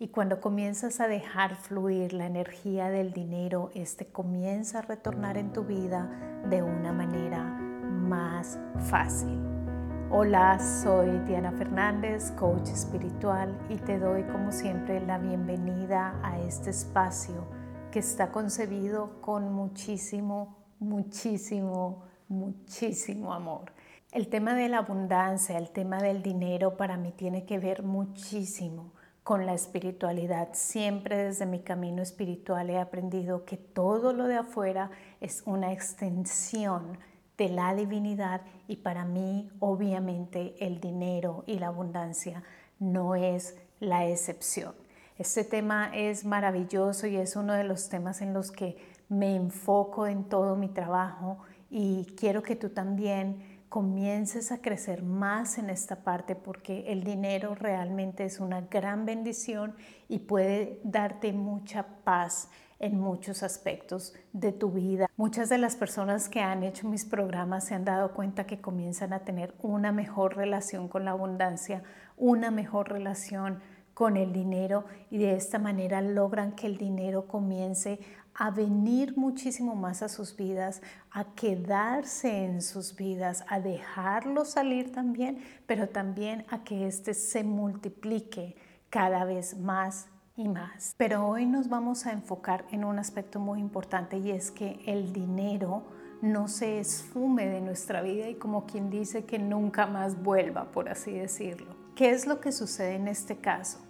Y cuando comienzas a dejar fluir la energía del dinero, este comienza a retornar en tu vida de una manera más fácil. Hola, soy Diana Fernández, coach espiritual, y te doy como siempre la bienvenida a este espacio que está concebido con muchísimo, muchísimo, muchísimo amor. El tema de la abundancia, el tema del dinero para mí tiene que ver muchísimo con la espiritualidad. Siempre desde mi camino espiritual he aprendido que todo lo de afuera es una extensión de la divinidad y para mí obviamente el dinero y la abundancia no es la excepción. Este tema es maravilloso y es uno de los temas en los que me enfoco en todo mi trabajo y quiero que tú también comiences a crecer más en esta parte porque el dinero realmente es una gran bendición y puede darte mucha paz en muchos aspectos de tu vida. Muchas de las personas que han hecho mis programas se han dado cuenta que comienzan a tener una mejor relación con la abundancia, una mejor relación con el dinero y de esta manera logran que el dinero comience a venir muchísimo más a sus vidas, a quedarse en sus vidas, a dejarlo salir también, pero también a que éste se multiplique cada vez más y más. Pero hoy nos vamos a enfocar en un aspecto muy importante y es que el dinero no se esfume de nuestra vida y como quien dice que nunca más vuelva, por así decirlo. ¿Qué es lo que sucede en este caso?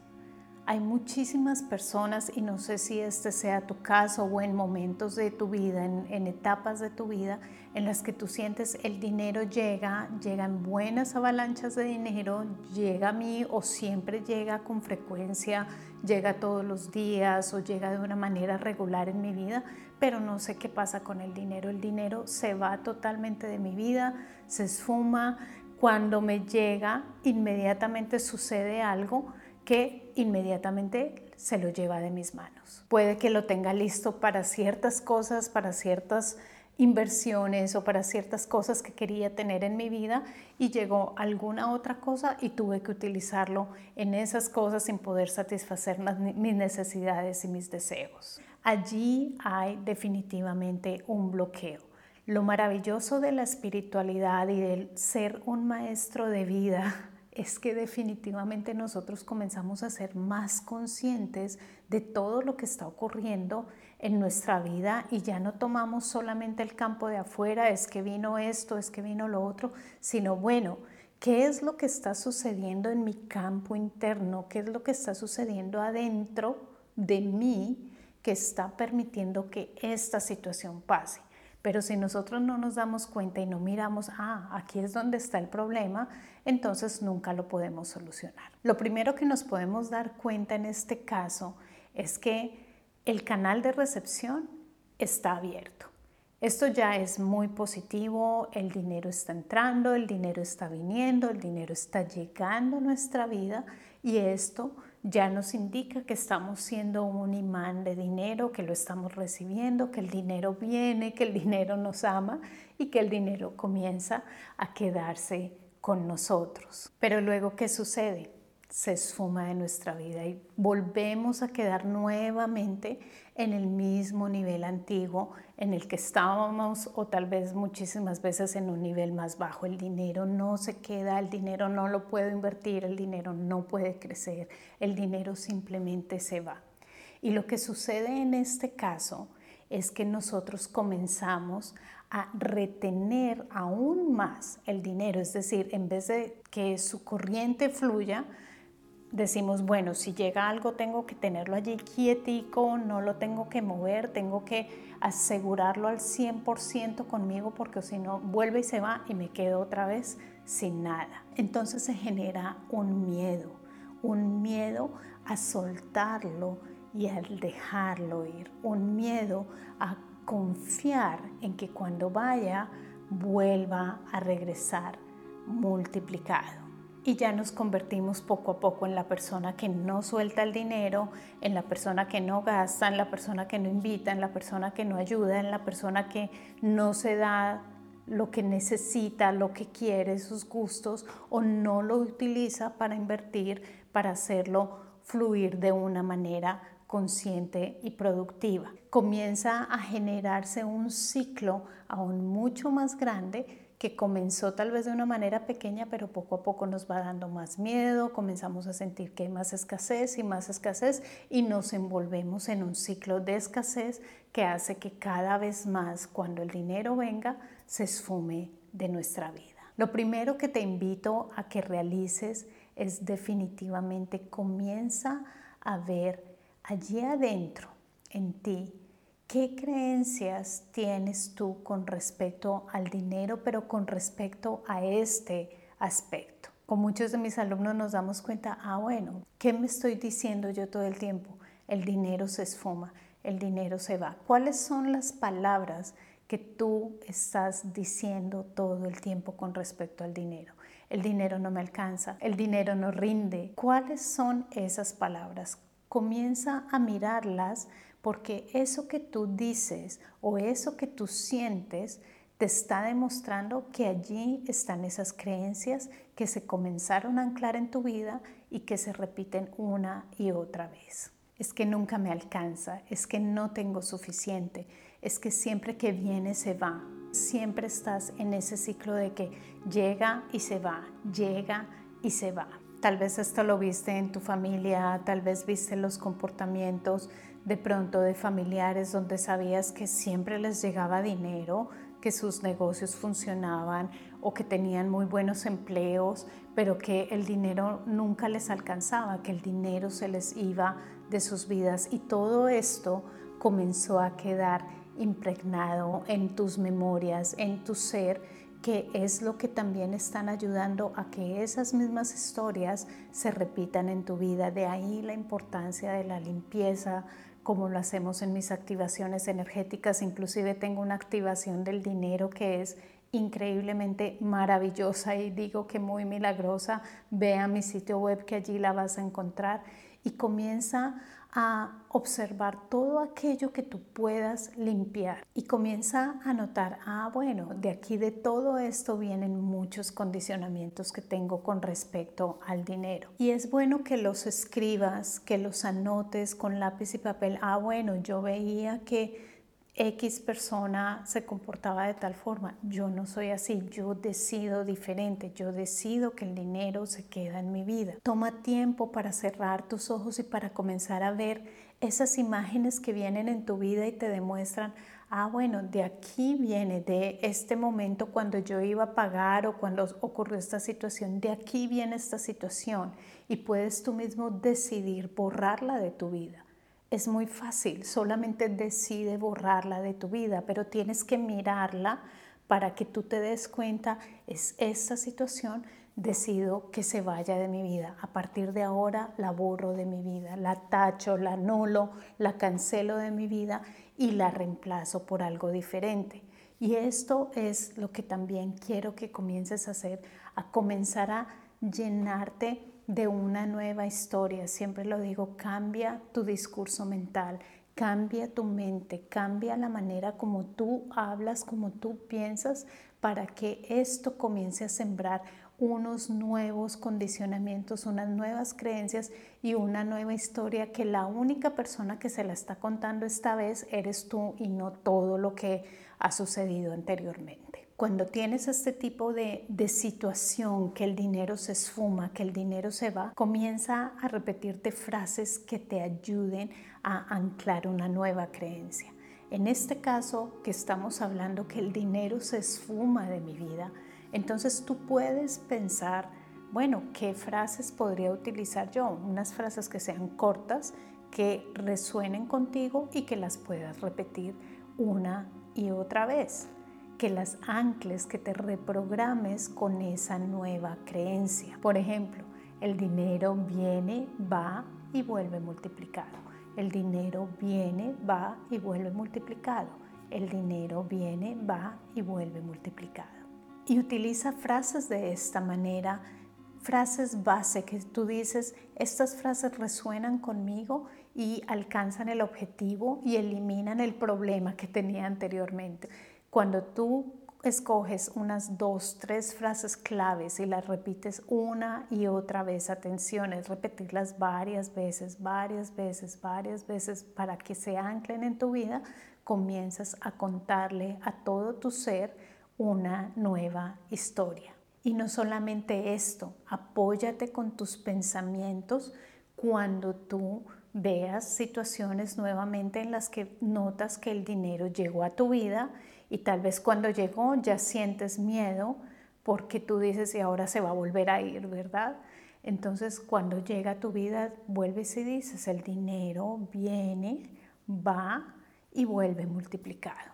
Hay muchísimas personas, y no sé si este sea tu caso o en momentos de tu vida, en, etapas de tu vida, en las que tú sientes el dinero llega, llegan buenas avalanchas de dinero, llega a mí o siempre llega con frecuencia, llega todos los días o llega de una manera regular en mi vida, pero no sé qué pasa con el dinero. El dinero se va totalmente de mi vida, se esfuma. Cuando me llega, inmediatamente sucede algo que inmediatamente se lo lleva de mis manos. Puede que lo tenga listo para ciertas cosas, para ciertas inversiones o para ciertas cosas que quería tener en mi vida y llegó alguna otra cosa y tuve que utilizarlo en esas cosas sin poder satisfacer mis necesidades y mis deseos. Allí hay definitivamente un bloqueo. Lo maravilloso de la espiritualidad y del ser un maestro de vida es que definitivamente nosotros comenzamos a ser más conscientes de todo lo que está ocurriendo en nuestra vida y ya no tomamos solamente el campo de afuera, es que vino esto, es que vino lo otro, sino bueno, ¿qué es lo que está sucediendo en mi campo interno? ¿Qué es lo que está sucediendo adentro de mí que está permitiendo que esta situación pase? Pero si nosotros no nos damos cuenta y no miramos, ah, aquí es donde está el problema, entonces nunca lo podemos solucionar. Lo primero que nos podemos dar cuenta en este caso es que el canal de recepción está abierto. Esto ya es muy positivo, el dinero está entrando, el dinero está viniendo, el dinero está llegando a nuestra vida y esto ya nos indica que estamos siendo un imán de dinero, que lo estamos recibiendo, que el dinero viene, que el dinero nos ama y que el dinero comienza a quedarse con nosotros. Pero luego, ¿qué sucede? se esfuma de nuestra vida y volvemos a quedar nuevamente en el mismo nivel antiguo en el que estábamos o tal vez muchísimas veces en un nivel más bajo. El dinero no se queda, el dinero no lo puedo invertir, el dinero no puede crecer, el dinero simplemente se va. Y lo que sucede en este caso es que nosotros comenzamos a retener aún más el dinero, es decir, en vez de que su corriente fluya, decimos, bueno, si llega algo tengo que tenerlo allí quietico, no lo tengo que mover, tengo que asegurarlo al 100% conmigo porque si no vuelve y se va y me quedo otra vez sin nada. Entonces se genera un miedo, un miedo a soltarlo y al dejarlo ir, un miedo a confiar en que cuando vaya vuelva a regresar multiplicado y ya nos convertimos poco a poco en la persona que no suelta el dinero, en la persona que no gasta, en la persona que no invita, en la persona que no ayuda, en la persona que no se da lo que necesita, lo que quiere, sus gustos o no lo utiliza para invertir, para hacerlo fluir de una manera consciente y productiva. Comienza a generarse un ciclo aún mucho más grande que comenzó tal vez de una manera pequeña, pero poco a poco nos va dando más miedo, comenzamos a sentir que hay más escasez y más escasez y nos envolvemos en un ciclo de escasez que hace que cada vez más cuando el dinero venga se esfume de nuestra vida. Lo primero que te invito a que realices es definitivamente comienza a ver allí adentro en ti ¿Qué creencias tienes tú con respecto al dinero, pero con respecto a este aspecto? Con muchos de mis alumnos nos damos cuenta, ah, bueno, ¿qué me estoy diciendo yo todo el tiempo? El dinero se esfuma, el dinero se va. ¿Cuáles son las palabras que tú estás diciendo todo el tiempo con respecto al dinero? El dinero no me alcanza, el dinero no rinde. ¿Cuáles son esas palabras? Comienza a mirarlas porque eso que tú dices o eso que tú sientes te está demostrando que allí están esas creencias que se comenzaron a anclar en tu vida y que se repiten una y otra vez. Es que nunca me alcanza, es que no tengo suficiente, es que siempre que viene se va. Siempre estás en ese ciclo de que llega y se va, llega y se va. Tal vez esto lo viste en tu familia, tal vez viste los comportamientos de pronto de familiares donde sabías que siempre les llegaba dinero, que sus negocios funcionaban o que tenían muy buenos empleos, pero que el dinero nunca les alcanzaba, que el dinero se les iba de sus vidas y todo esto comenzó a quedar impregnado en tus memorias, en tu ser, que es lo que también están ayudando a que esas mismas historias se repitan en tu vida. De ahí la importancia de la limpieza, como lo hacemos en mis activaciones energéticas. Inclusive tengo una activación del dinero que es increíblemente maravillosa y digo que muy milagrosa. Ve a mi sitio web que allí la vas a encontrar y comienza a observar todo aquello que tú puedas limpiar y comienza a notar, ah, bueno, de aquí de todo esto vienen muchos condicionamientos que tengo con respecto al dinero. Y es bueno que los escribas, que los anotes con lápiz y papel. Ah, bueno, yo veía que X persona se comportaba de tal forma. Yo no soy así, yo decido diferente, yo decido que el dinero se queda en mi vida. Toma tiempo para cerrar tus ojos y para comenzar a ver esas imágenes que vienen en tu vida y te demuestran, ah, bueno, de aquí viene, de este momento cuando yo iba a pagar o cuando ocurrió esta situación, de aquí viene esta situación y puedes tú mismo decidir borrarla de tu vida. Es muy fácil, solamente decide borrarla de tu vida, pero tienes que mirarla para que tú te des cuenta, es esta situación, decido que se vaya de mi vida. A partir de ahora la borro de mi vida, la tacho, la anulo, la cancelo de mi vida y la reemplazo por algo diferente. Y esto es lo que también quiero que comiences a hacer, a comenzar a llenarte de una nueva historia. Siempre lo digo, cambia tu discurso mental, cambia tu mente, cambia la manera como tú hablas, como tú piensas, para que esto comience a sembrar unos nuevos condicionamientos, unas nuevas creencias y una nueva historia que la única persona que se la está contando esta vez eres tú y no todo lo que ha sucedido anteriormente. Cuando tienes este tipo de, situación, que el dinero se esfuma, que el dinero se va, comienza a repetirte frases que te ayuden a anclar una nueva creencia. En este caso que estamos hablando que el dinero se esfuma de mi vida, entonces tú puedes pensar, bueno, ¿qué frases podría utilizar yo? Unas frases que sean cortas, que resuenen contigo y que las puedas repetir una y otra vez que las ancles, que te reprogrames con esa nueva creencia. Por ejemplo, el dinero viene, va y vuelve multiplicado. El dinero viene, va y vuelve multiplicado. El dinero viene, va y vuelve multiplicado. Y utiliza frases de esta manera, frases base que tú dices, estas frases resuenan conmigo y alcanzan el objetivo y eliminan el problema que tenía anteriormente. Cuando tú escoges unas dos, tres frases claves y las repites una y otra vez, atención, es repetirlas varias veces, varias veces, varias veces para que se anclen en tu vida, comienzas a contarle a todo tu ser una nueva historia. Y no solamente esto, apóyate con tus pensamientos cuando tú veas situaciones nuevamente en las que notas que el dinero llegó a tu vida y tal vez cuando llegó ya sientes miedo porque tú dices y ahora se va a volver a ir, ¿verdad? Entonces cuando llega a tu vida vuelves y dices el dinero viene, va y vuelve multiplicado.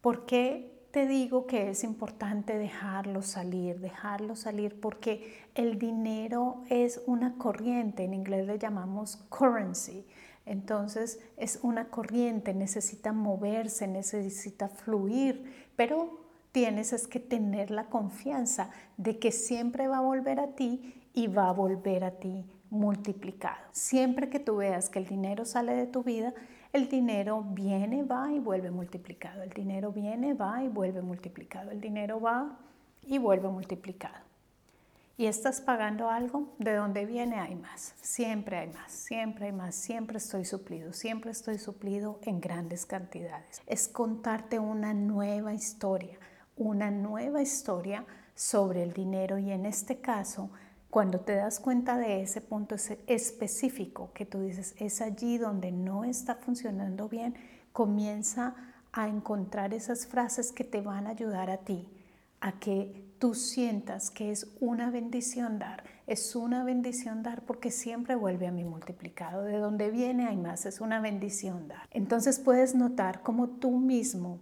¿Por qué te digo que es importante dejarlo salir, dejarlo salir porque el dinero es una corriente, en inglés le llamamos currency. Entonces es una corriente, necesita moverse, necesita fluir, pero tienes es que tener la confianza de que siempre va a volver a ti y va a volver a ti multiplicado. Siempre que tú veas que el dinero sale de tu vida, el dinero viene, va y vuelve multiplicado. El dinero viene, va y vuelve multiplicado. El dinero va y vuelve multiplicado. Y estás pagando algo, de donde viene hay más. Siempre hay más, siempre hay más, siempre estoy suplido, siempre estoy suplido en grandes cantidades. Es contarte una nueva historia, una nueva historia sobre el dinero y en este caso cuando te das cuenta de ese punto específico que tú dices, es allí donde no está funcionando bien, comienza a encontrar esas frases que te van a ayudar a ti, a que tú sientas que es una bendición dar. Es una bendición dar porque siempre vuelve a mi multiplicado. De donde viene hay más, es una bendición dar. Entonces puedes notar cómo tú mismo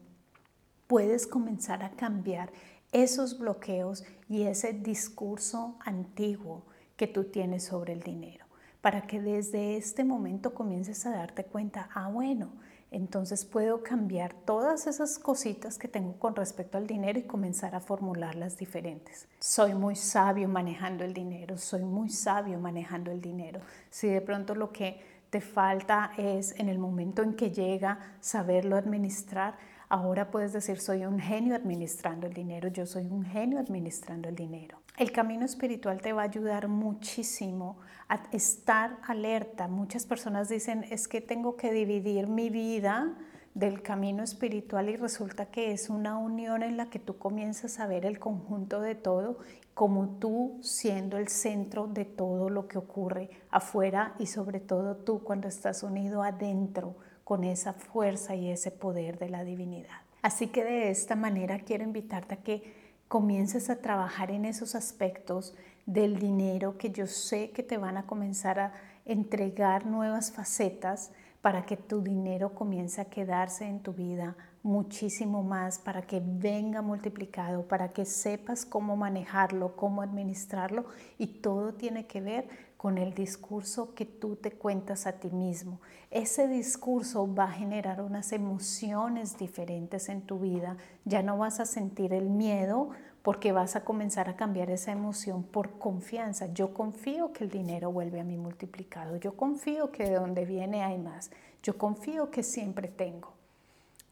puedes comenzar a cambiar esos bloqueos y ese discurso antiguo que tú tienes sobre el dinero, para que desde este momento comiences a darte cuenta, ah, bueno, entonces puedo cambiar todas esas cositas que tengo con respecto al dinero y comenzar a formularlas diferentes. Soy muy sabio manejando el dinero, soy muy sabio manejando el dinero. Si de pronto lo que te falta es en el momento en que llega saberlo administrar, Ahora puedes decir, soy un genio administrando el dinero, yo soy un genio administrando el dinero. El camino espiritual te va a ayudar muchísimo a estar alerta. Muchas personas dicen, es que tengo que dividir mi vida del camino espiritual y resulta que es una unión en la que tú comienzas a ver el conjunto de todo como tú siendo el centro de todo lo que ocurre afuera y sobre todo tú cuando estás unido adentro con esa fuerza y ese poder de la divinidad. Así que de esta manera quiero invitarte a que comiences a trabajar en esos aspectos del dinero que yo sé que te van a comenzar a entregar nuevas facetas para que tu dinero comience a quedarse en tu vida muchísimo más, para que venga multiplicado, para que sepas cómo manejarlo, cómo administrarlo y todo tiene que ver con el discurso que tú te cuentas a ti mismo. Ese discurso va a generar unas emociones diferentes en tu vida. Ya no vas a sentir el miedo porque vas a comenzar a cambiar esa emoción por confianza. Yo confío que el dinero vuelve a mí multiplicado. Yo confío que de donde viene hay más. Yo confío que siempre tengo.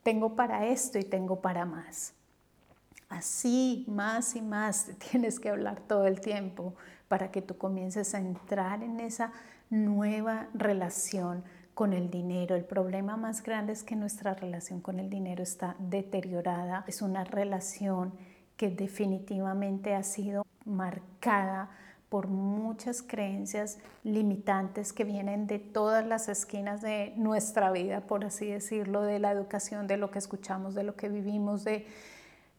Tengo para esto y tengo para más. Así, más y más, tienes que hablar todo el tiempo para que tú comiences a entrar en esa nueva relación con el dinero. El problema más grande es que nuestra relación con el dinero está deteriorada. Es una relación que definitivamente ha sido marcada por muchas creencias limitantes que vienen de todas las esquinas de nuestra vida, por así decirlo, de la educación, de lo que escuchamos, de lo que vivimos, de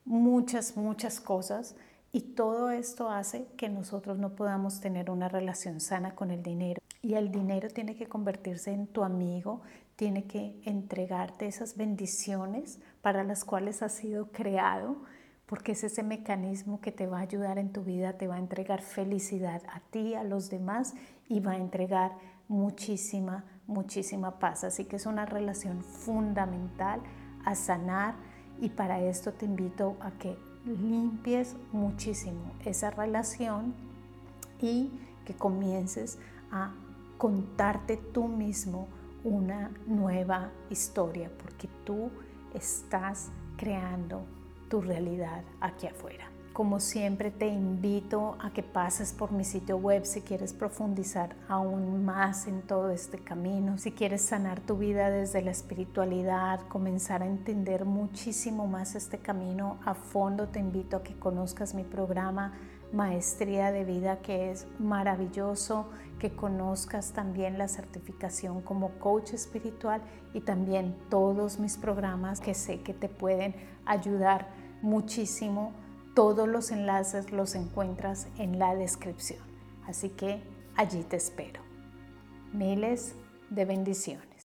muchas, muchas cosas. Y todo esto hace que nosotros no podamos tener una relación sana con el dinero. Y el dinero tiene que convertirse en tu amigo, tiene que entregarte esas bendiciones para las cuales has sido creado, porque es ese mecanismo que te va a ayudar en tu vida, te va a entregar felicidad a ti, a los demás y va a entregar muchísima, muchísima paz. Así que es una relación fundamental a sanar y para esto te invito a que limpies muchísimo esa relación y que comiences a contarte tú mismo una nueva historia, porque tú estás creando tu realidad aquí afuera. Como siempre te invito a que pases por mi sitio web si quieres profundizar aún más en todo este camino, si quieres sanar tu vida desde la espiritualidad, comenzar a entender muchísimo más este camino a fondo, te invito a que conozcas mi programa Maestría de Vida que es maravilloso, que conozcas también la certificación como coach espiritual y también todos mis programas que sé que te pueden ayudar muchísimo todos los enlaces los encuentras en la descripción. Así que allí te espero. Miles de bendiciones.